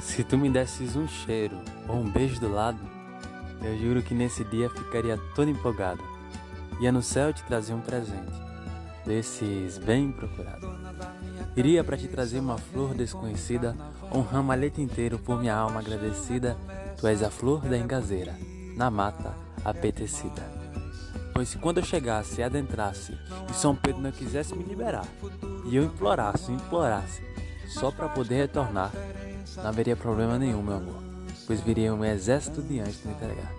Se tu me desses um cheiro ou um beijo do lado, eu juro que nesse dia ficaria todo empolgado. Ia no céu te trazer um presente, desses bem procurado. Iria para te trazer uma flor desconhecida, ou um ramalhete inteiro por minha alma agradecida. Tu és a flor da engazeira, na mata apetecida. Pois se quando eu chegasse e adentrasse, e São Pedro não quisesse me liberar, e eu implorasse, implorasse, só para poder retornar, não haveria problema nenhum, meu amor, pois viria um exército de anjos me entregar.